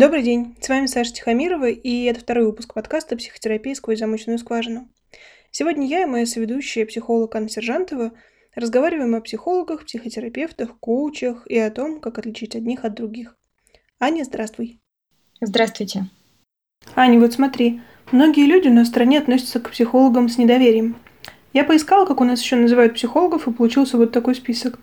Добрый день, с вами Саша Тихомирова, и это второй выпуск подкаста «Психотерапия сквозь замочную скважину». Сегодня я и моя соведущая, психолог Анна Сержантова, разговариваем о психологах, психотерапевтах, коучах и о том, как отличить одних от других. Аня, здравствуй. Здравствуйте. Аня, вот смотри, многие люди на стране относятся к психологам с недоверием. Я поискала, как у нас еще называют психологов, и получился вот такой список.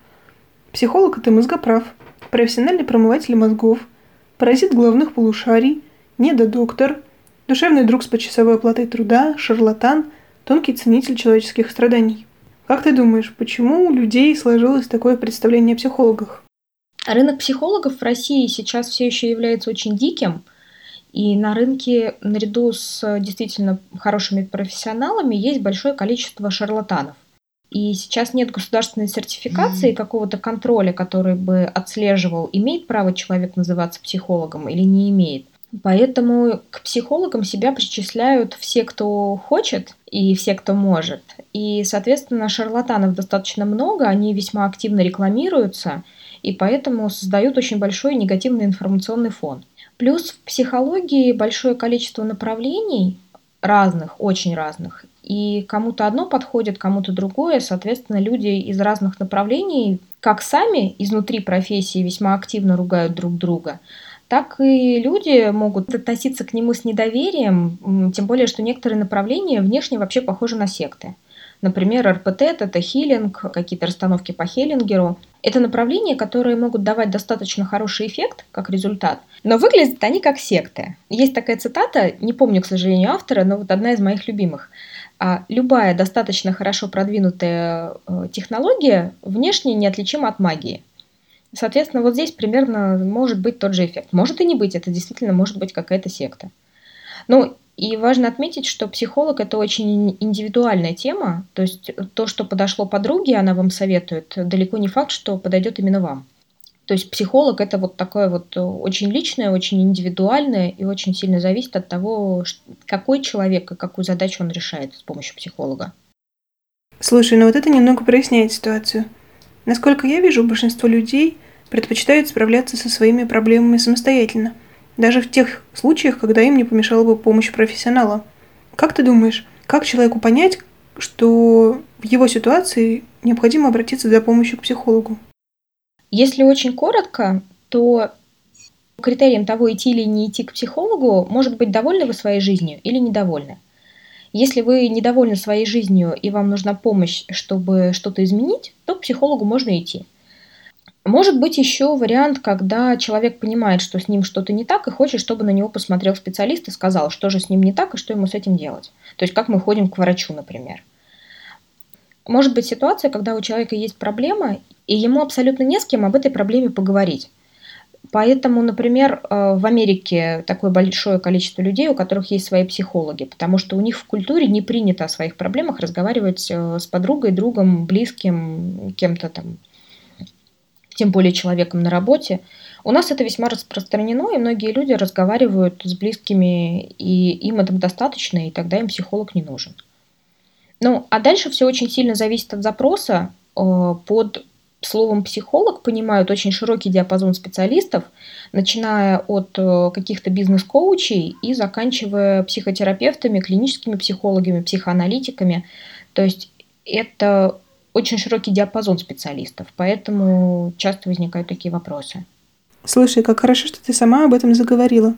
Психолог – это мозгоправ, профессиональный промыватель мозгов – паразит головных полушарий, недодоктор, душевный друг с почасовой оплатой труда, шарлатан, тонкий ценитель человеческих страданий. Как ты думаешь, почему у людей сложилось такое представление о психологах? Рынок психологов в России сейчас все еще является очень диким, и на рынке наряду с действительно хорошими профессионалами есть большое количество шарлатанов. И сейчас нет государственной сертификации, какого-то контроля, который бы отслеживал, имеет право человек называться психологом или не имеет. Поэтому к психологам себя причисляют все, кто хочет, и все, кто может. И, соответственно, шарлатанов достаточно много, они весьма активно рекламируются, и поэтому создают очень большой негативный информационный фон. Плюс в психологии большое количество направлений разных, очень разных, и кому-то одно подходит, кому-то другое. Соответственно, люди из разных направлений, как сами изнутри профессии весьма активно ругают друг друга, так и люди могут относиться к нему с недоверием, тем более, что некоторые направления внешне вообще похожи на секты. Например, РПТ – это хилинг, какие-то расстановки по Хеллингеру. Это направления, которые могут давать достаточно хороший эффект как результат, но выглядят они как секты. Есть такая цитата, не помню, к сожалению, автора, но вот одна из моих любимых – а любая достаточно хорошо продвинутая э, технология внешне неотличима от магии. Соответственно, вот здесь примерно может быть тот же эффект. Может и не быть, это действительно может быть какая-то секта. Ну, и важно отметить, что психолог это очень индивидуальная тема, то есть то, что подошло подруге, она вам советует, далеко не факт, что подойдет именно вам. То есть психолог это вот такое вот э, очень личное, очень индивидуальное и очень сильно зависит от того, какой человек и какую задачу он решает с помощью психолога. Слушай, ну вот это немного проясняет ситуацию. Насколько я вижу, большинство людей предпочитают справляться со своими проблемами самостоятельно, даже в тех случаях, когда им не помешала бы помощь профессионала. Как ты думаешь, как человеку понять, что в его ситуации необходимо обратиться за помощью к психологу? Если очень коротко, то критерием того, идти или не идти к психологу, может быть, довольны вы своей жизнью или недовольны. Если вы недовольны своей жизнью и вам нужна помощь, чтобы что-то изменить, то к психологу можно идти. Может быть еще вариант, когда человек понимает, что с ним что-то не так, и хочет, чтобы на него посмотрел специалист и сказал, что же с ним не так и что ему с этим делать. То есть как мы ходим к врачу, например. Может быть ситуация, когда у человека есть проблема, и ему абсолютно не с кем об этой проблеме поговорить. Поэтому, например, э, в Америке такое большое количество людей, у которых есть свои психологи, потому что у них в культуре не принято о своих проблемах разговаривать э, с подругой, другом, близким, кем-то там, тем более человеком на работе. У нас это весьма распространено, и многие люди разговаривают с близкими, и им этого достаточно, и тогда им психолог не нужен. Ну, а дальше все очень сильно зависит от запроса. Э, под словом психолог понимают очень широкий диапазон специалистов, начиная от э, каких-то бизнес-коучей и заканчивая психотерапевтами, клиническими психологами, психоаналитиками. То есть это очень широкий диапазон специалистов, поэтому часто возникают такие вопросы. Слушай, как хорошо, что ты сама об этом заговорила.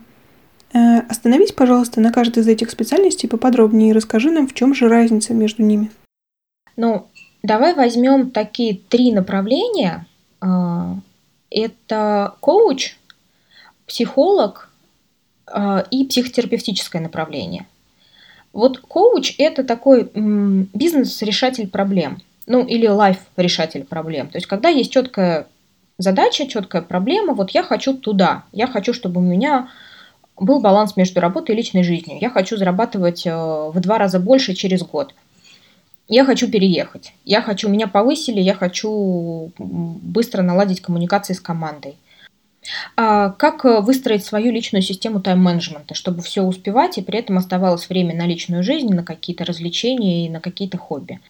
Э, остановись, пожалуйста, на каждой из этих специальностей поподробнее и расскажи нам, в чем же разница между ними. Ну, давай возьмем такие три направления. А, это коуч, психолог а, и психотерапевтическое направление. Вот коуч – это такой бизнес-решатель проблем, ну или лайф-решатель проблем. То есть когда есть четкая задача, четкая проблема, вот я хочу туда, я хочу, чтобы у меня был баланс между работой и личной жизнью. Я хочу зарабатывать э, в два раза больше через год. Я хочу переехать. Я хочу, меня повысили, я хочу быстро наладить коммуникации с командой. А как выстроить свою личную систему тайм-менеджмента, чтобы все успевать и при этом оставалось время на личную жизнь, на какие-то развлечения и на какие-то хобби.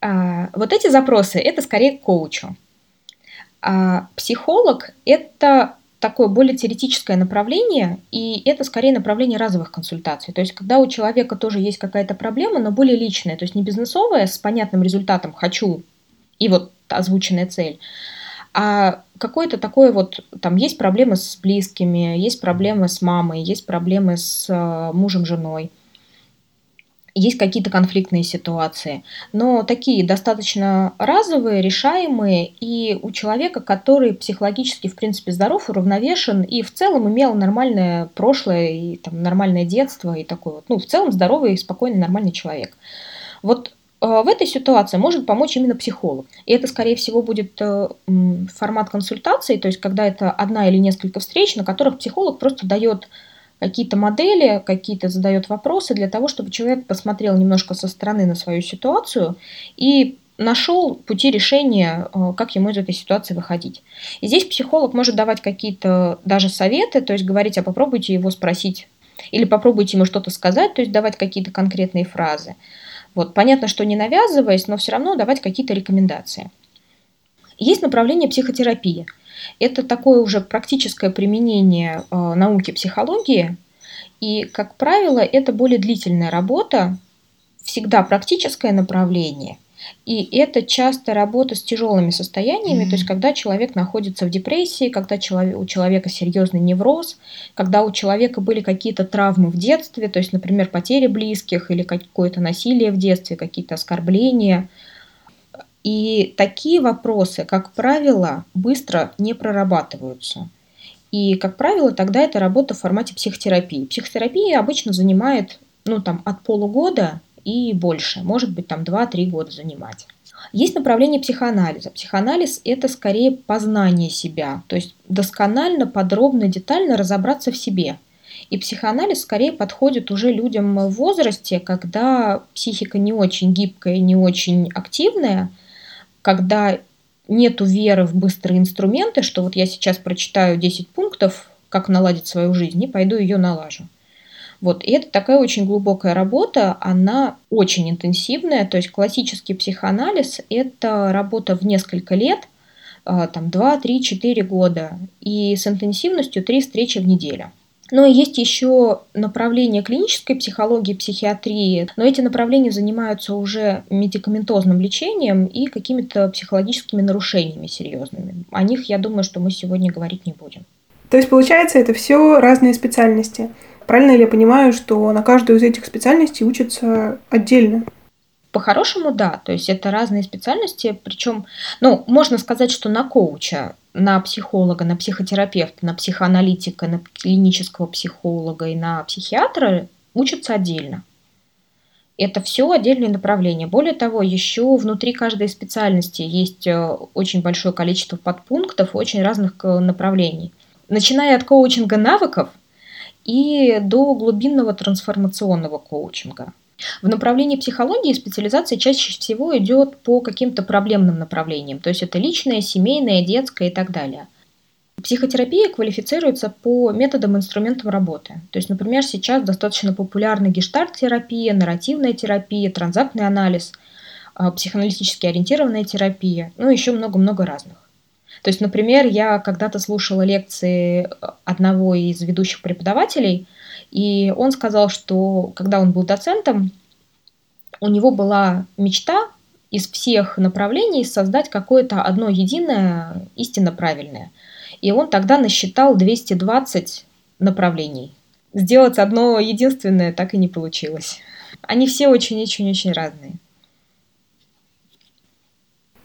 А, вот эти запросы – это скорее к коучу. А психолог – это такое более теоретическое направление, и это скорее направление разовых консультаций. То есть, когда у человека тоже есть какая-то проблема, но более личная, то есть не бизнесовая, с понятным результатом «хочу» и вот озвученная цель, а какое-то такое вот, там есть проблемы с близкими, есть проблемы с мамой, есть проблемы с э, мужем, женой, есть какие-то конфликтные ситуации, но такие достаточно разовые, решаемые, и у человека, который психологически, в принципе, здоров, уравновешен, и в целом имел нормальное прошлое, и там, нормальное детство, и такой вот, ну, в целом здоровый, спокойный, нормальный человек. Вот э, в этой ситуации может помочь именно психолог. И это, скорее всего, будет э, формат консультации, то есть когда это одна или несколько встреч, на которых психолог просто дает какие-то модели, какие-то задает вопросы для того, чтобы человек посмотрел немножко со стороны на свою ситуацию и нашел пути решения, э, как ему из этой ситуации выходить. И здесь психолог может давать какие-то даже советы, то есть говорить, а попробуйте его спросить, или попробуйте ему что-то сказать, то есть давать какие-то конкретные фразы. Вот, понятно, что не навязываясь, но все равно давать какие-то рекомендации. Есть направление психотерапии – это такое уже практическое применение э, науки психологии, и, как правило, это более длительная работа, всегда практическое направление, и это часто работа с тяжелыми состояниями, mm-hmm. то есть когда человек находится в депрессии, когда человек, у человека серьезный невроз, когда у человека были какие-то травмы в детстве, то есть, например, потери близких или какое-то насилие в детстве, какие-то оскорбления – и такие вопросы, как правило, быстро не прорабатываются. И, как правило, тогда это работа в формате психотерапии. Психотерапия обычно занимает ну, там, от полугода и больше, может быть, там 2-3 года занимать. Есть направление психоанализа. Психоанализ – это скорее познание себя, то есть досконально, подробно, детально разобраться в себе. И психоанализ скорее подходит уже людям в возрасте, когда психика не очень гибкая, не очень активная – когда нету веры в быстрые инструменты, что вот я сейчас прочитаю 10 пунктов, как наладить свою жизнь, и пойду ее налажу. Вот. И это такая очень глубокая работа, она очень интенсивная, то есть классический психоанализ – это работа в несколько лет, а, там 2, 3, 4 года, и с интенсивностью 3 встречи в неделю. Но есть еще направление клинической психологии, психиатрии, но эти направления занимаются уже медикаментозным лечением и какими-то психологическими нарушениями серьезными. О них, я думаю, что мы сегодня говорить не будем. То есть, получается, это все разные специальности. Правильно ли я понимаю, что на каждую из этих специальностей учатся отдельно? По-хорошему, да. То есть это разные специальности, причем, ну, можно сказать, что на коуча на психолога, на психотерапевта, на психоаналитика, на клинического психолога и на психиатра учатся отдельно. Это все отдельные направления. Более того, еще внутри каждой специальности есть э, очень большое количество подпунктов очень разных э, направлений. Начиная от коучинга навыков и до глубинного трансформационного коучинга. В направлении психологии специализация чаще всего идет по каким-то проблемным направлениям, то есть это личное, семейное, детское и так далее. Психотерапия квалифицируется по методам и инструментам работы. То есть, например, сейчас достаточно популярна гештальт-терапия, нарративная терапия, транзактный анализ, а, психоаналитически ориентированная терапия, ну и еще много-много разных. То есть, например, я когда-то слушала лекции одного из ведущих преподавателей – и он сказал, что когда он был доцентом, у него была мечта из всех направлений создать какое-то одно единое, истинно правильное. И он тогда насчитал 220 направлений. Сделать одно единственное так и не получилось. Они все очень-очень-очень разные.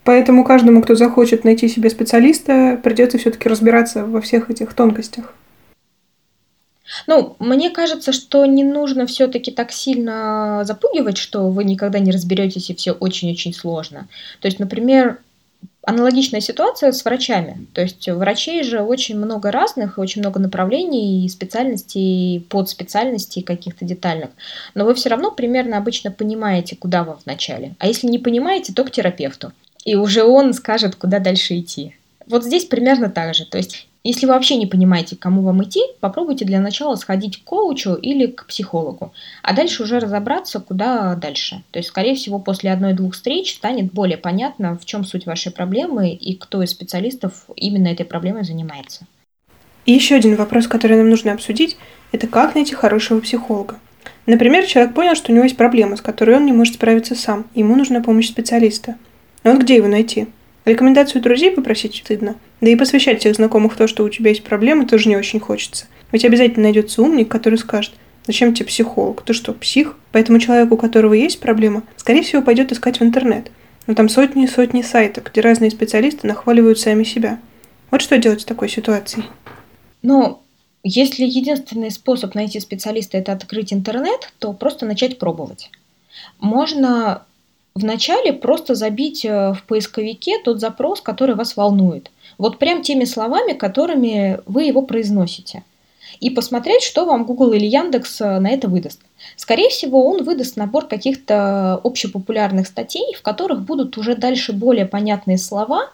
Поэтому каждому, кто захочет найти себе специалиста, придется все-таки разбираться во всех этих тонкостях. Ну, мне кажется, что не нужно все-таки так сильно запугивать, что вы никогда не разберетесь и все очень-очень сложно. То есть, например, аналогичная ситуация с врачами. То есть врачей же очень много разных, очень много направлений и специальностей, подспециальностей каких-то детальных. Но вы все равно примерно обычно понимаете, куда вам вначале. А если не понимаете, то к терапевту. И уже он скажет, куда дальше идти. Вот здесь примерно так же. То есть если вы вообще не понимаете, к кому вам идти, попробуйте для начала сходить к коучу или к психологу, а дальше уже разобраться, куда дальше. То есть, скорее всего, после одной-двух встреч станет более понятно, в чем суть вашей проблемы и кто из специалистов именно этой проблемой занимается. И еще один вопрос, который нам нужно обсудить, это как найти хорошего психолога. Например, человек понял, что у него есть проблема, с которой он не может справиться сам, ему нужна помощь специалиста. Но вот где его найти? Рекомендацию друзей попросить стыдно. Да и посвящать всех знакомых то, что у тебя есть проблемы, тоже не очень хочется. Ведь обязательно найдется умник, который скажет, зачем тебе психолог? Ты что, псих? Поэтому человек, у которого есть проблема, скорее всего, пойдет искать в интернет. Но там сотни и сотни сайтов, где разные специалисты нахваливают сами себя. Вот что делать в такой ситуации? Ну, если единственный способ найти специалиста это открыть интернет, то просто начать пробовать. Можно вначале просто забить э, в поисковике тот запрос, который вас волнует. Вот прям теми словами, которыми вы его произносите. И посмотреть, что вам Google или Яндекс э, на это выдаст. Скорее всего, он выдаст набор каких-то общепопулярных статей, в которых будут уже дальше более понятные слова,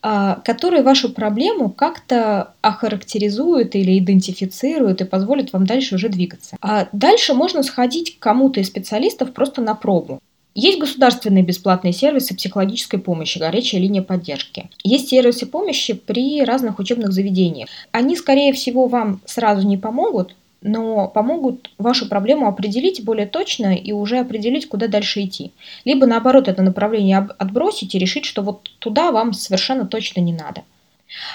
а, которые вашу проблему как-то охарактеризуют или идентифицируют и позволят вам дальше уже двигаться. А дальше можно сходить к кому-то из специалистов просто на пробу. Есть государственные бесплатные сервисы психологической помощи, горячая линия поддержки. Есть сервисы помощи при разных учебных заведениях. Они, скорее всего, вам сразу не помогут, но помогут вашу проблему определить более точно и уже определить, куда дальше идти. Либо наоборот это направление отбросить и решить, что вот туда вам совершенно точно не надо.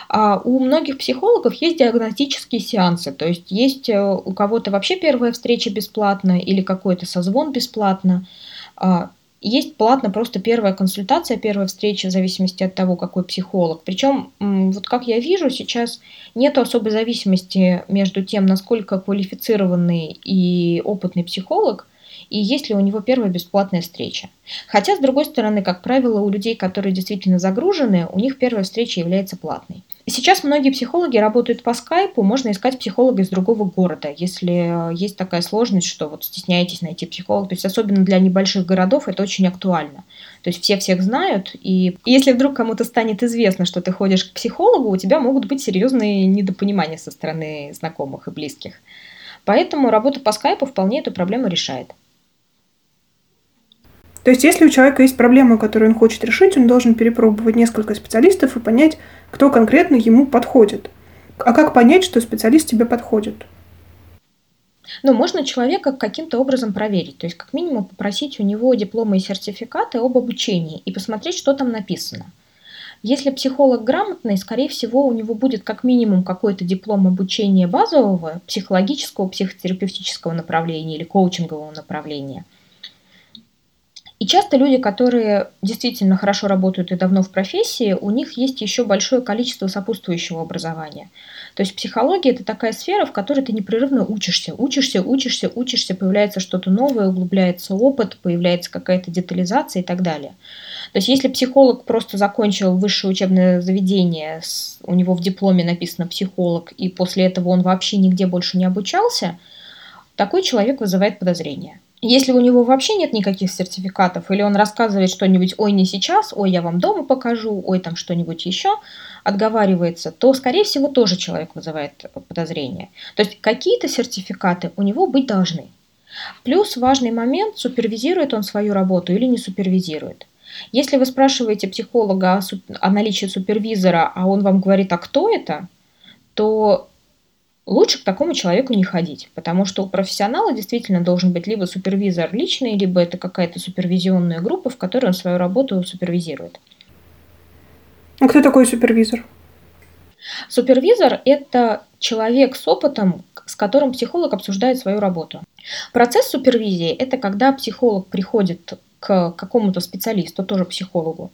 А у многих психологов есть диагностические сеансы, то есть есть э, у кого-то вообще первая встреча бесплатно или какой-то созвон бесплатно. А, есть платно просто первая консультация, первая встреча в зависимости от того, какой психолог. Причем, вот как я вижу, сейчас нет особой зависимости между тем, насколько квалифицированный и опытный психолог, и есть ли у него первая бесплатная встреча. Хотя, с другой стороны, как правило, у людей, которые действительно загружены, у них первая встреча является платной. Сейчас многие психологи работают по скайпу, можно искать психолога из другого города, если э, есть такая сложность, что вот стесняетесь найти психолога. То есть особенно для небольших городов это очень актуально. То есть все всех знают, и если вдруг кому-то станет известно, что ты ходишь к психологу, у тебя могут быть серьезные недопонимания со стороны знакомых и близких. Поэтому работа по скайпу вполне эту проблему решает. То есть, если у человека есть проблема, которую он хочет решить, он должен перепробовать несколько специалистов и понять, кто конкретно ему подходит. А как понять, что специалист тебе подходит? Ну, можно человека каким-то образом проверить, то есть как минимум попросить у него дипломы и сертификаты об обучении и посмотреть, что там написано. Если психолог грамотный, скорее всего, у него будет как минимум какой-то диплом обучения базового, психологического, психотерапевтического направления или коучингового направления – и часто люди, которые действительно хорошо работают и давно в профессии, у них есть еще большое количество сопутствующего образования. То есть психология это такая сфера, в которой ты непрерывно учишься, учишься, учишься, учишься, появляется что-то новое, углубляется опыт, появляется какая-то детализация и так далее. То есть если психолог просто закончил высшее учебное заведение, у него в дипломе написано психолог, и после этого он вообще нигде больше не обучался, такой человек вызывает подозрения. Если у него вообще нет никаких сертификатов, или он рассказывает что-нибудь «ой, не сейчас», «ой, я вам дома покажу», «ой, там что-нибудь еще», отговаривается, то, скорее всего, тоже человек вызывает подозрение. То есть какие-то сертификаты у него быть должны. Плюс важный момент, супервизирует он свою работу или не супервизирует. Если вы спрашиваете психолога о, о наличии супервизора, а он вам говорит, а кто это, то лучше к такому человеку не ходить, потому что у профессионала действительно должен быть либо супервизор личный, либо это какая-то супервизионная группа, в которой он свою работу супервизирует. А кто такой супервизор? Супервизор – это человек с опытом, с которым психолог обсуждает свою работу. Процесс супервизии – это когда психолог приходит к какому-то специалисту, тоже психологу,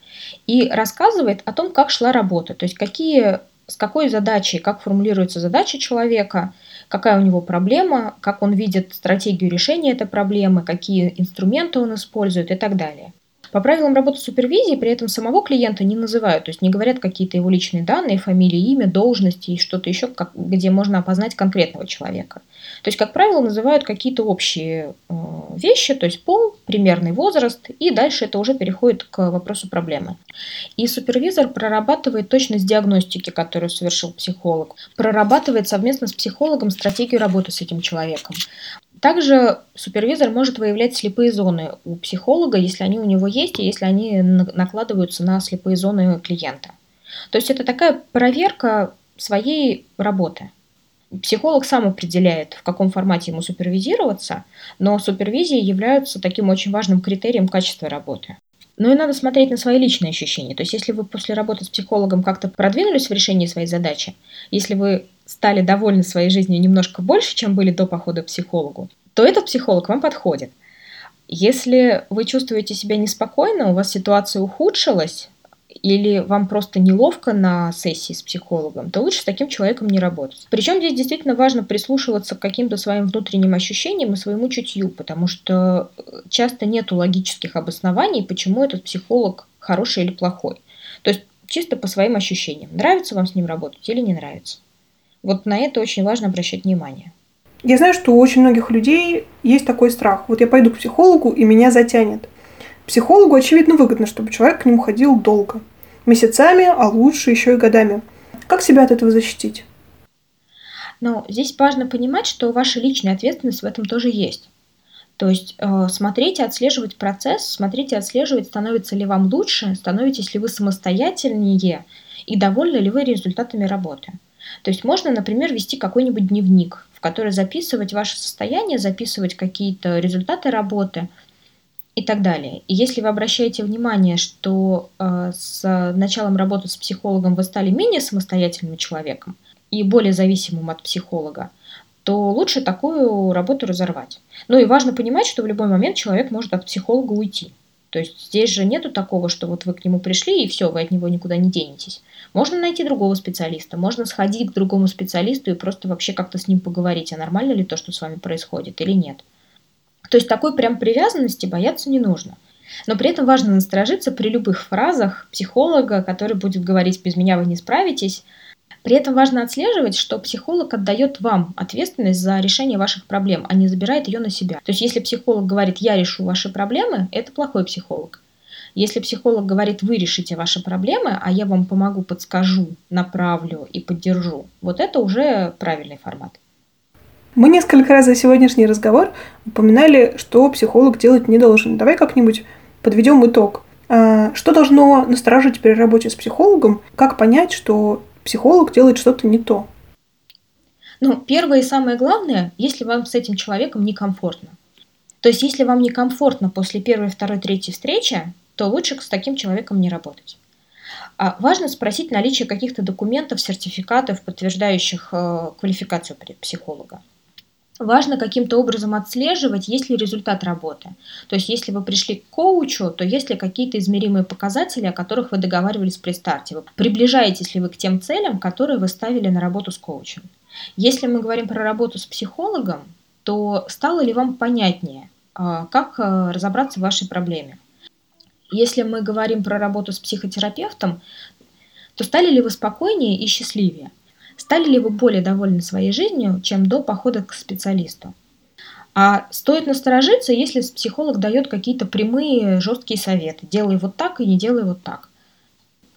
и рассказывает о том, как шла работа, то есть какие с какой задачей, как формулируется задача человека, какая у него проблема, как он видит стратегию решения этой проблемы, какие инструменты он использует и так далее. По правилам работы супервизии при этом самого клиента не называют, то есть не говорят какие-то его личные данные, фамилии, имя, должности и что-то еще, как, где можно опознать конкретного человека. То есть, как правило, называют какие-то общие э, вещи, то есть пол, примерный возраст, и дальше это уже переходит к вопросу проблемы. И супервизор прорабатывает точность диагностики, которую совершил психолог, прорабатывает совместно с психологом стратегию работы с этим человеком. Также супервизор может выявлять слепые зоны у психолога, если они у него есть, и если они накладываются на слепые зоны клиента. То есть это такая проверка своей работы. Психолог сам определяет, в каком формате ему супервизироваться, но супервизии являются таким очень важным критерием качества работы. Ну и надо смотреть на свои личные ощущения. То есть если вы после работы с психологом как-то продвинулись в решении своей задачи, если вы стали довольны своей жизнью немножко больше, чем были до похода к психологу, то этот психолог вам подходит. Если вы чувствуете себя неспокойно, у вас ситуация ухудшилась, или вам просто неловко на сессии с психологом, то лучше с таким человеком не работать. Причем здесь действительно важно прислушиваться к каким-то своим внутренним ощущениям и своему чутью, потому что э, часто нет логических обоснований, почему этот психолог хороший или плохой. То есть чисто по своим ощущениям. Нравится вам с ним работать или не нравится. Вот на это очень важно обращать внимание. Я знаю, что у очень многих людей есть такой страх. Вот я пойду к психологу, и меня затянет. Психологу, очевидно, выгодно, чтобы человек к нему ходил долго. Месяцами, а лучше еще и годами. Как себя от этого защитить? Но здесь важно понимать, что ваша личная ответственность в этом тоже есть. То есть э, смотрите, отслеживать процесс, смотрите, отслеживать, становится ли вам лучше, становитесь ли вы самостоятельнее и довольны ли вы результатами работы. То есть можно, например, вести какой-нибудь дневник, в который записывать ваше состояние, записывать какие-то результаты работы – и так далее. И если вы обращаете внимание, что э, с началом работы с психологом вы стали менее самостоятельным человеком и более зависимым от психолога, то лучше такую работу разорвать. Ну и важно понимать, что в любой момент человек может от психолога уйти. То есть здесь же нету такого, что вот вы к нему пришли и все, вы от него никуда не денетесь. Можно найти другого специалиста, можно сходить к другому специалисту и просто вообще как-то с ним поговорить, а нормально ли то, что с вами происходит или нет. То есть такой прям привязанности бояться не нужно. Но при этом важно насторожиться при любых фразах психолога, который будет говорить «без меня вы не справитесь». При этом важно отслеживать, что психолог отдает вам ответственность за решение ваших проблем, а не забирает ее на себя. То есть если психолог говорит «я решу ваши проблемы», это плохой психолог. Если психолог говорит «вы решите ваши проблемы, а я вам помогу, подскажу, направлю и поддержу», вот это уже правильный формат. Мы несколько раз за сегодняшний разговор упоминали, что психолог делать не должен. Давай как-нибудь подведем итог. А, что должно настораживать при работе с психологом? Как понять, что психолог делает что-то не то? Ну, первое и самое главное, если вам с этим человеком некомфортно. То есть, если вам некомфортно после первой, второй, третьей встречи, то лучше с таким человеком не работать. А важно спросить наличие каких-то документов, сертификатов, подтверждающих э, квалификацию психолога важно каким-то образом отслеживать, есть ли результат работы. То есть, если вы пришли к коучу, то есть ли какие-то измеримые показатели, о которых вы договаривались при старте. Вы приближаетесь ли вы к тем целям, которые вы ставили на работу с коучем. Если мы говорим про работу с психологом, то стало ли вам понятнее, а, как а, разобраться в вашей проблеме? Если мы говорим про работу с психотерапевтом, то стали ли вы спокойнее и счастливее? Стали ли вы более довольны своей жизнью, чем до похода к специалисту? А стоит насторожиться, если психолог дает какие-то прямые жесткие советы. Делай вот так и не делай вот так.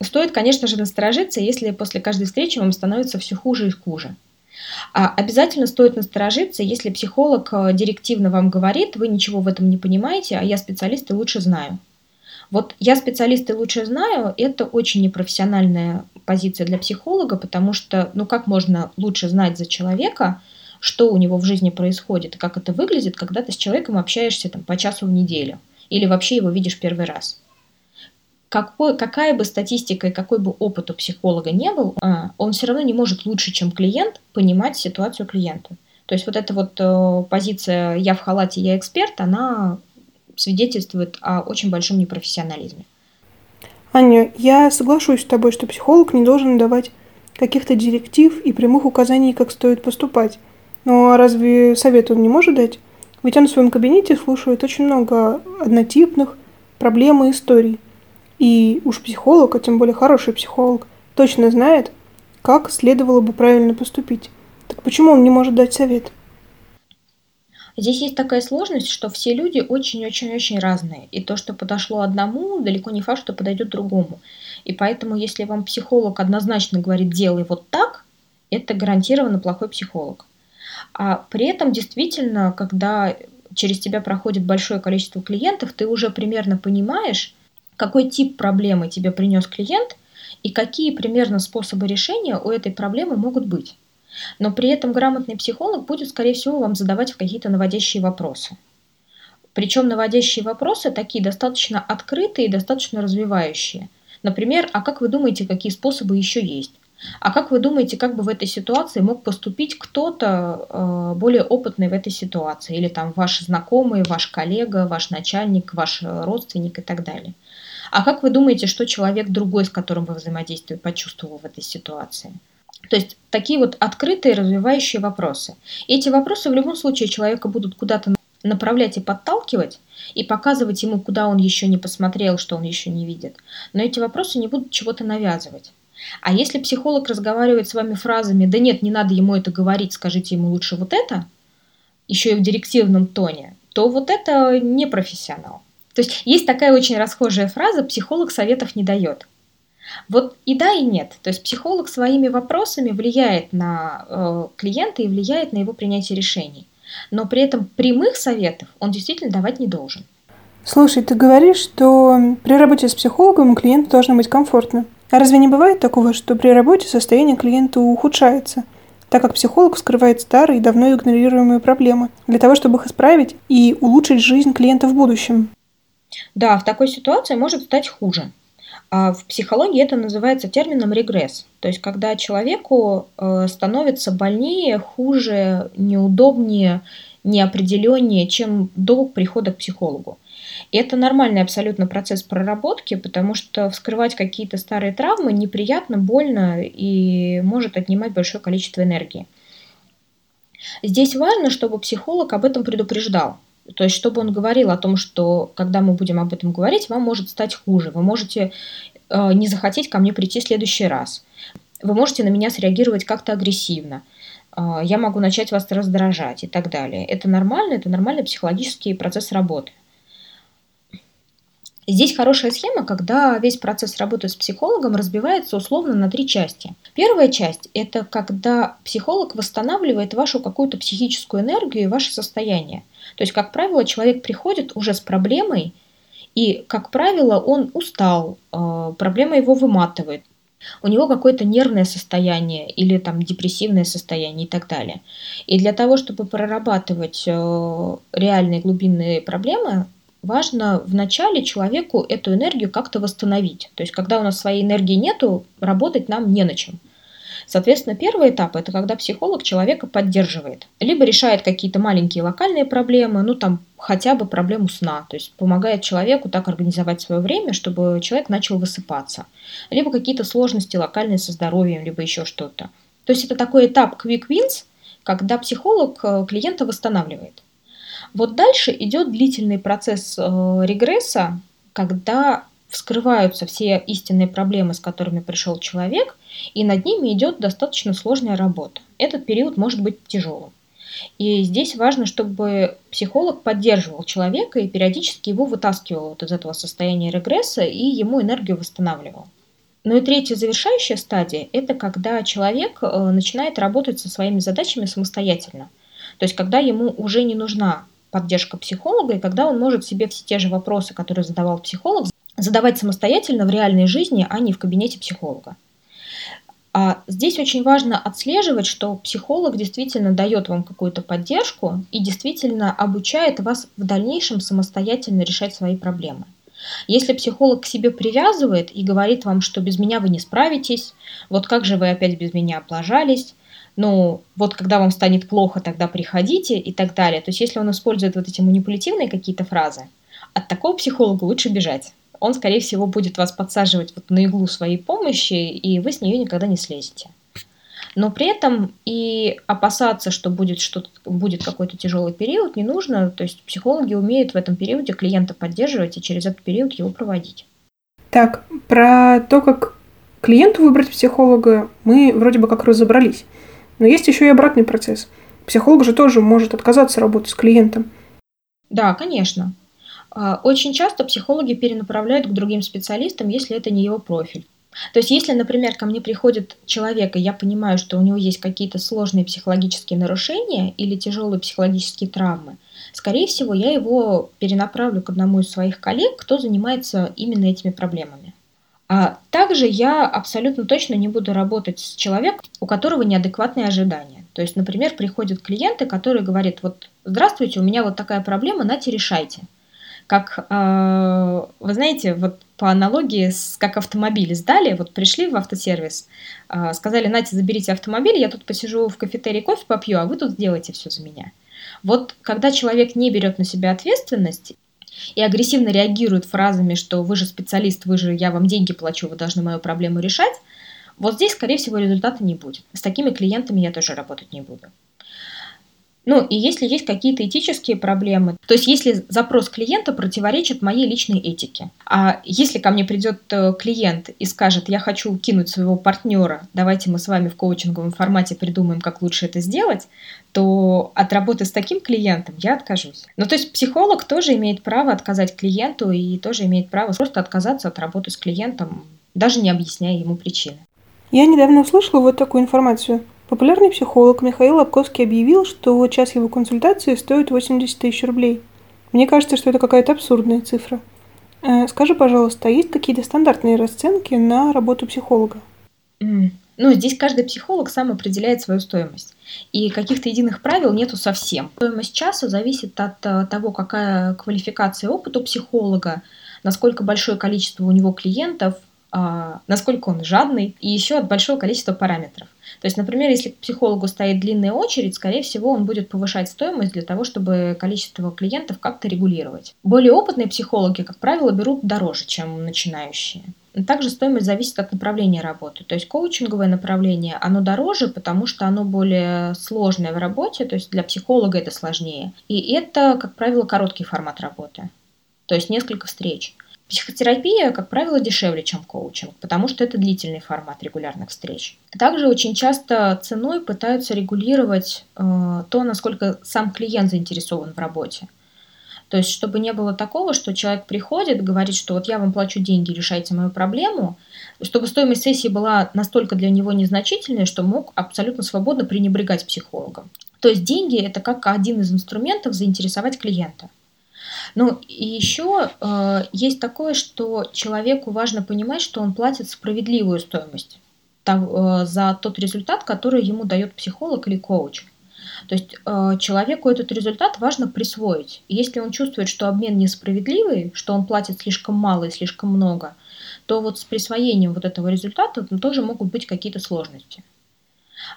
Стоит, конечно же, насторожиться, если после каждой встречи вам становится все хуже и хуже. А обязательно стоит насторожиться, если психолог э, директивно вам говорит, вы ничего в этом не понимаете, а я специалист и лучше знаю. Вот я специалист и лучше знаю, это очень непрофессиональная позиция для психолога, потому что, ну как можно лучше знать за человека, что у него в жизни происходит и как это выглядит, когда ты с человеком общаешься там, по часу в неделю или вообще его видишь первый раз. Какой, какая бы статистика и какой бы опыт у психолога не был, а, он все равно не может лучше, чем клиент, понимать ситуацию клиента. То есть вот эта вот э, позиция «я в халате, я эксперт», она свидетельствует о очень большом непрофессионализме. Аня, я соглашусь с тобой, что психолог не должен давать каких-то директив и прямых указаний, как стоит поступать. Но разве совет он не может дать? Ведь он в своем кабинете слушает очень много однотипных проблем и историй. И уж психолог, а тем более хороший психолог, точно знает, как следовало бы правильно поступить. Так почему он не может дать совет? Здесь есть такая сложность, что все люди очень-очень-очень разные. И то, что подошло одному, далеко не факт, что подойдет другому. И поэтому, если вам психолог однозначно говорит «делай вот так», это гарантированно плохой психолог. А при этом действительно, когда через тебя проходит большое количество клиентов, ты уже примерно понимаешь, какой тип проблемы тебе принес клиент, и какие примерно способы решения у этой проблемы могут быть. Но при этом грамотный психолог будет, скорее всего, вам задавать какие-то наводящие вопросы. Причем наводящие вопросы такие достаточно открытые и достаточно развивающие. Например, а как вы думаете, какие способы еще есть? А как вы думаете, как бы в этой ситуации мог поступить кто-то э, более опытный в этой ситуации? Или там ваши знакомые, ваш коллега, ваш начальник, ваш родственник и так далее? А как вы думаете, что человек другой, с которым вы взаимодействуете, почувствовал в этой ситуации? То есть такие вот открытые развивающие вопросы. Эти вопросы в любом случае человека будут куда-то направлять и подталкивать, и показывать ему, куда он еще не посмотрел, что он еще не видит. Но эти вопросы не будут чего-то навязывать. А если психолог разговаривает с вами фразами «да нет, не надо ему это говорить, скажите ему лучше вот это», еще и в директивном тоне, то вот это не профессионал. То есть есть такая очень расхожая фраза «психолог советов не дает». Вот и да, и нет. То есть психолог своими вопросами влияет на э, клиента и влияет на его принятие решений. Но при этом прямых советов он действительно давать не должен. Слушай, ты говоришь, что при работе с психологом клиенту должно быть комфортно. А разве не бывает такого, что при работе состояние клиента ухудшается, так как психолог скрывает старые и давно игнорируемые проблемы, для того, чтобы их исправить и улучшить жизнь клиента в будущем? Да, в такой ситуации может стать хуже. А в психологии это называется термином регресс. То есть, когда человеку э, становится больнее, хуже, неудобнее, неопределеннее, чем до прихода к психологу. И это нормальный абсолютно процесс проработки, потому что вскрывать какие-то старые травмы неприятно, больно и может отнимать большое количество энергии. Здесь важно, чтобы психолог об этом предупреждал. То есть, чтобы он говорил о том, что когда мы будем об этом говорить, вам может стать хуже. Вы можете э, не захотеть ко мне прийти в следующий раз. Вы можете на меня среагировать как-то агрессивно. Э, я могу начать вас раздражать и так далее. Это нормально, это нормальный психологический процесс работы. Здесь хорошая схема, когда весь процесс работы с психологом разбивается условно на три части. Первая часть – это когда психолог восстанавливает вашу какую-то психическую энергию и ваше состояние. То есть, как правило, человек приходит уже с проблемой, и, как правило, он устал, э, проблема его выматывает, у него какое-то нервное состояние или там депрессивное состояние и так далее. И для того, чтобы прорабатывать э, реальные глубинные проблемы, важно вначале человеку эту энергию как-то восстановить. То есть, когда у нас своей энергии нету, работать нам не на чем. Соответственно, первый этап – это когда психолог человека поддерживает. Либо решает какие-то маленькие локальные проблемы, ну там хотя бы проблему сна, то есть помогает человеку так организовать свое время, чтобы человек начал высыпаться. Либо какие-то сложности локальные со здоровьем, либо еще что-то. То есть это такой этап quick wins, когда психолог э, клиента восстанавливает. Вот дальше идет длительный процесс э, регресса, когда вскрываются все истинные проблемы, с которыми пришел человек, и над ними идет достаточно сложная работа. Этот период может быть тяжелым. И здесь важно, чтобы психолог поддерживал человека и периодически его вытаскивал вот из этого состояния регресса и ему энергию восстанавливал. Ну и третья завершающая стадия – это когда человек э, начинает работать со своими задачами самостоятельно. То есть когда ему уже не нужна поддержка психолога, и когда он может себе все те же вопросы, которые задавал психолог, задавать самостоятельно в реальной жизни, а не в кабинете психолога. А здесь очень важно отслеживать, что психолог действительно дает вам какую-то поддержку и действительно обучает вас в дальнейшем самостоятельно решать свои проблемы. Если психолог к себе привязывает и говорит вам, что без меня вы не справитесь, вот как же вы опять без меня облажались, ну, вот когда вам станет плохо, тогда приходите и так далее. То есть если он использует вот эти манипулятивные какие-то фразы, от такого психолога лучше бежать. Он, скорее всего, будет вас подсаживать вот на иглу своей помощи, и вы с нее никогда не слезете. Но при этом и опасаться, что будет что-то, будет какой-то тяжелый период, не нужно. То есть психологи умеют в этом периоде клиента поддерживать и через этот период его проводить. Так, про то, как клиенту выбрать психолога, мы вроде бы как разобрались. Но есть еще и обратный процесс. Психолог же тоже может отказаться работать с клиентом. Да, конечно. А, очень часто психологи перенаправляют к другим специалистам, если это не его профиль. То есть, если, например, ко мне приходит человек, и я понимаю, что у него есть какие-то сложные психологические нарушения или тяжелые психологические травмы, скорее всего, я его перенаправлю к одному из своих коллег, кто занимается именно этими проблемами. А также я абсолютно точно не буду работать с человеком, у которого неадекватные ожидания. То есть, например, приходят клиенты, которые говорят, вот, здравствуйте, у меня вот такая проблема, нате, решайте. Как, э, вы знаете, вот по аналогии, с, как автомобиль сдали, вот пришли в автосервис, э, сказали, нате, заберите автомобиль, я тут посижу в кафетерии кофе попью, а вы тут сделаете все за меня. Вот когда человек не берет на себя ответственность и агрессивно реагирует фразами, что вы же специалист, вы же, я вам деньги плачу, вы должны мою проблему решать, вот здесь, скорее всего, результата не будет. С такими клиентами я тоже работать не буду. Ну, и если есть какие-то этические проблемы, то есть если запрос клиента противоречит моей личной этике, а если ко мне придет э, клиент и скажет, я хочу кинуть своего партнера, давайте мы с вами в коучинговом формате придумаем, как лучше это сделать, то от работы с таким клиентом я откажусь. Ну, то есть психолог тоже имеет право отказать клиенту и тоже имеет право просто отказаться от работы с клиентом, даже не объясняя ему причины. Я недавно услышала вот такую информацию. Популярный психолог Михаил Лобковский объявил, что час его консультации стоит 80 тысяч рублей. Мне кажется, что это какая-то абсурдная цифра. Э, скажи, пожалуйста, а есть какие-то стандартные расценки на работу психолога? Ну, здесь каждый психолог сам определяет свою стоимость. И каких-то единых правил нету совсем. Стоимость часа зависит от э, того, какая квалификация и опыт у психолога, насколько большое количество у него клиентов, насколько он жадный, и еще от большого количества параметров. То есть, например, если к психологу стоит длинная очередь, скорее всего, он будет повышать стоимость для того, чтобы количество клиентов как-то регулировать. Более опытные психологи, как правило, берут дороже, чем начинающие. Также стоимость зависит от направления работы. То есть коучинговое направление, оно дороже, потому что оно более сложное в работе, то есть для психолога это сложнее. И это, как правило, короткий формат работы. То есть несколько встреч. Психотерапия, как правило, дешевле, чем коучинг, потому что это длительный формат регулярных встреч. Также очень часто ценой пытаются регулировать э, то, насколько сам клиент заинтересован в работе. То есть, чтобы не было такого, что человек приходит, говорит, что вот я вам плачу деньги, решайте мою проблему, чтобы стоимость сессии была настолько для него незначительной, что мог абсолютно свободно пренебрегать психологом. То есть деньги – это как один из инструментов заинтересовать клиента – ну и еще э, есть такое, что человеку важно понимать, что он платит справедливую стоимость там, э, за тот результат, который ему дает психолог или коуч. То есть э, человеку этот результат важно присвоить. И если он чувствует, что обмен несправедливый, что он платит слишком мало и слишком много, то вот с присвоением вот этого результата тоже могут быть какие-то сложности.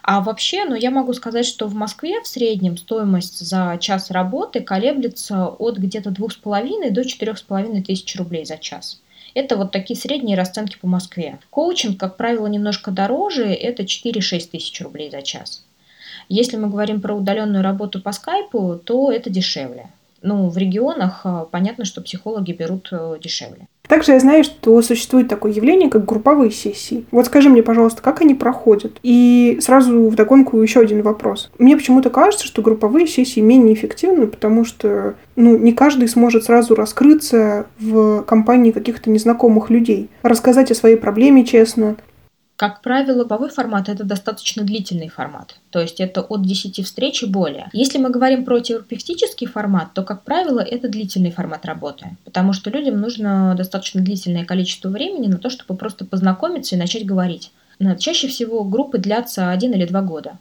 А вообще, ну, я могу сказать, что в Москве в среднем стоимость за час работы колеблется от где-то двух с половиной до четырех с половиной тысяч рублей за час. Это вот такие средние расценки по Москве. Коучинг, как правило, немножко дороже, это 4-6 тысяч рублей за час. Если мы говорим про удаленную работу по скайпу, то это дешевле. Ну, в регионах э, понятно, что психологи берут э, дешевле. Также я знаю, что существует такое явление, как групповые сессии. Вот скажи мне, пожалуйста, как они проходят? И сразу вдогонку еще один вопрос. Мне почему-то кажется, что групповые сессии менее эффективны, потому что ну, не каждый сможет сразу раскрыться в компании каких-то незнакомых людей, рассказать о своей проблеме честно, как правило, лобовой формат – это достаточно длительный формат, то есть это от 10 встреч и более. Если мы говорим про терапевтический формат, то, как правило, это длительный формат работы, потому что людям нужно достаточно длительное количество времени на то, чтобы просто познакомиться и начать говорить. Чаще всего группы длятся один или два года.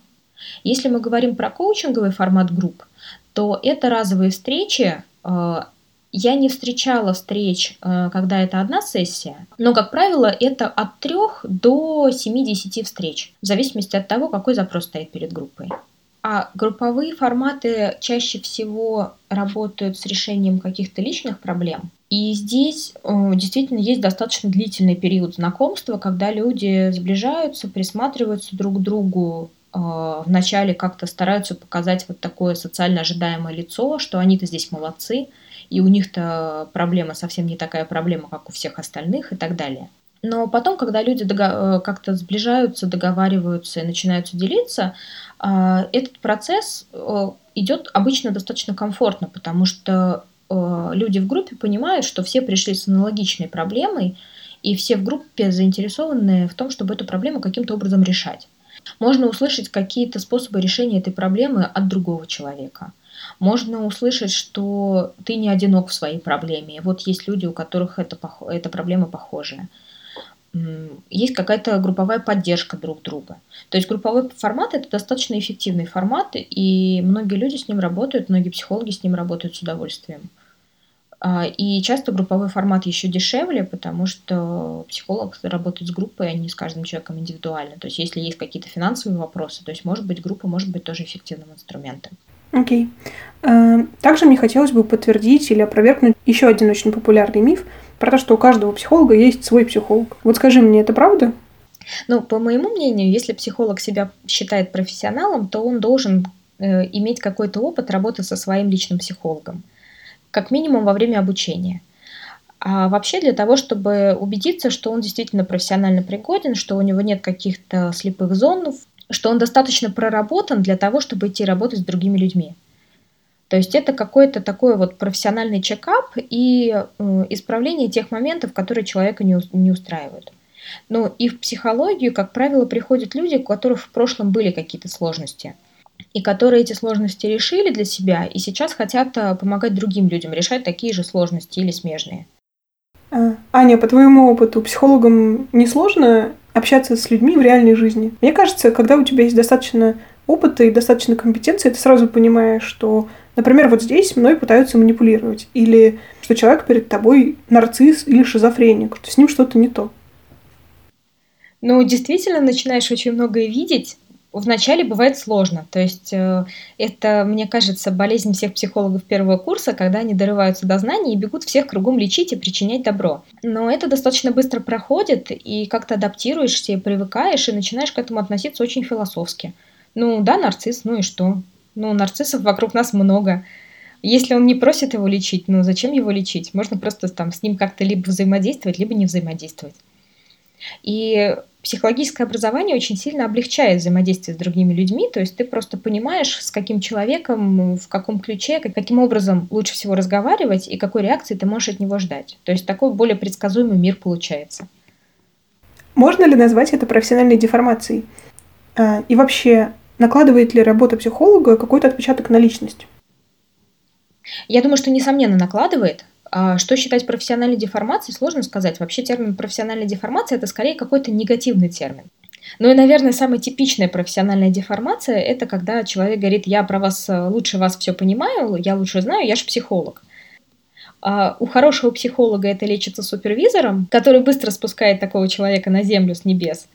Если мы говорим про коучинговый формат групп, то это разовые встречи, э, я не встречала встреч, э, когда это одна сессия, но, как правило, это от 3 до 7-10 встреч, в зависимости от того, какой запрос стоит перед группой. А групповые форматы чаще всего работают с решением каких-то личных проблем. И здесь э, действительно есть достаточно длительный период знакомства, когда люди сближаются, присматриваются друг к другу, э, вначале как-то стараются показать вот такое социально ожидаемое лицо, что они-то здесь молодцы, и у них-то проблема совсем не такая проблема, как у всех остальных и так далее. Но потом, когда люди э, как-то сближаются, договариваются и начинают делиться, а, этот процесс э, идет обычно достаточно комфортно, потому что э, люди в группе понимают, что все пришли с аналогичной проблемой, и все в группе заинтересованы в том, чтобы эту проблему каким-то образом решать. Можно услышать какие-то способы решения этой проблемы от другого человека – можно услышать, что ты не одинок в своей проблеме. Вот есть люди, у которых эта, эта проблема похожая. есть какая-то групповая поддержка друг друга. То есть групповой формат это достаточно эффективный формат, и многие люди с ним работают, многие психологи с ним работают с удовольствием. А, и часто групповой формат еще дешевле, потому что психолог работает с группой, а не с каждым человеком индивидуально. То есть если есть какие-то финансовые вопросы, то есть может быть группа может быть тоже эффективным инструментом. Окей. Okay. А, также мне хотелось бы подтвердить или опровергнуть еще один очень популярный миф про то, что у каждого психолога есть свой психолог. Вот скажи мне, это правда? Ну, по моему мнению, если психолог себя считает профессионалом, то он должен э, иметь какой-то опыт работы со своим личным психологом как минимум во время обучения. А вообще для того, чтобы убедиться, что он действительно профессионально пригоден, что у него нет каких-то слепых зон, что он достаточно проработан для того, чтобы идти работать с другими людьми. То есть это какой-то такой вот профессиональный чекап и э, исправление тех моментов, которые человека не, устраивают. Ну и в психологию, как правило, приходят люди, у которых в прошлом были какие-то сложности – и которые эти сложности решили для себя и сейчас хотят э, помогать другим людям решать такие же сложности или смежные. А, Аня, по твоему опыту, психологам не сложно общаться с людьми в реальной жизни? Мне кажется, когда у тебя есть достаточно опыта и достаточно компетенции, ты сразу понимаешь, что, например, вот здесь мной пытаются манипулировать, или что человек перед тобой нарцисс или шизофреник, что с ним что-то не то. Ну, действительно, начинаешь очень многое видеть, вначале бывает сложно. То есть э, это, мне кажется, болезнь всех психологов первого курса, когда они дорываются до знаний и бегут всех кругом лечить и причинять добро. Но это достаточно быстро проходит, и как-то адаптируешься и привыкаешь, и начинаешь к этому относиться очень философски. Ну да, нарцисс, ну и что? Ну, нарциссов вокруг нас много. Если он не просит его лечить, ну зачем его лечить? Можно просто там с ним как-то либо взаимодействовать, либо не взаимодействовать. И психологическое образование очень сильно облегчает взаимодействие с другими людьми, то есть ты просто понимаешь, с каким человеком, в каком ключе, каким образом лучше всего разговаривать и какой реакции ты можешь от него ждать. То есть такой более предсказуемый мир получается. Можно ли назвать это профессиональной деформацией? А, и вообще, накладывает ли работа психолога какой-то отпечаток на личность? Я думаю, что несомненно накладывает, что считать профессиональной деформацией, сложно сказать. Вообще термин профессиональная деформация – это скорее какой-то негативный термин. Ну и, наверное, самая типичная профессиональная деформация – это когда человек говорит, я про вас э, лучше вас все понимаю, я лучше знаю, я же психолог. А у хорошего психолога это лечится супервизором, который быстро спускает такого человека на землю с небес.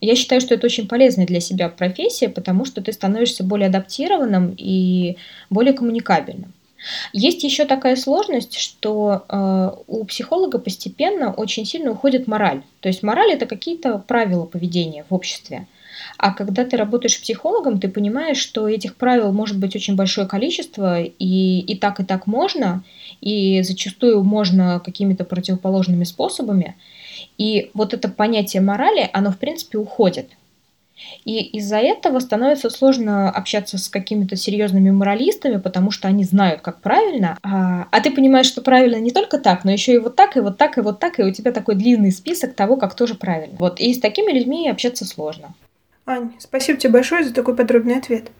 Я считаю, что это очень полезная для себя профессия, потому что ты становишься более адаптированным и более коммуникабельным. Есть еще такая сложность, что э, у психолога постепенно очень сильно уходит мораль. То есть мораль это какие-то правила поведения в обществе. А когда ты работаешь психологом, ты понимаешь, что этих правил может быть очень большое количество, и, и так, и так можно, и зачастую можно какими-то противоположными способами. И вот это понятие морали, оно в принципе уходит. И из-за этого становится сложно общаться с какими-то серьезными моралистами, потому что они знают, как правильно, а, а ты понимаешь, что правильно не только так, но еще и вот так, и вот так, и вот так, и у тебя такой длинный список того, как тоже правильно. Вот, и с такими людьми общаться сложно. Ань, спасибо тебе большое за такой подробный ответ.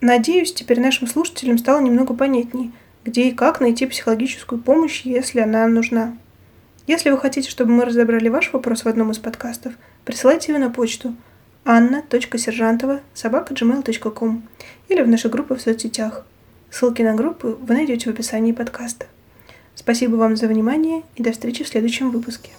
Надеюсь, теперь нашим слушателям стало немного понятнее, где и как найти психологическую помощь, если она нужна. Если вы хотите, чтобы мы разобрали ваш вопрос в одном из подкастов, присылайте его на почту – anna.сержантова собака gmail.com или в нашей группе в соцсетях. Ссылки на группу вы найдете в описании подкаста. Спасибо вам за внимание и до встречи в следующем выпуске.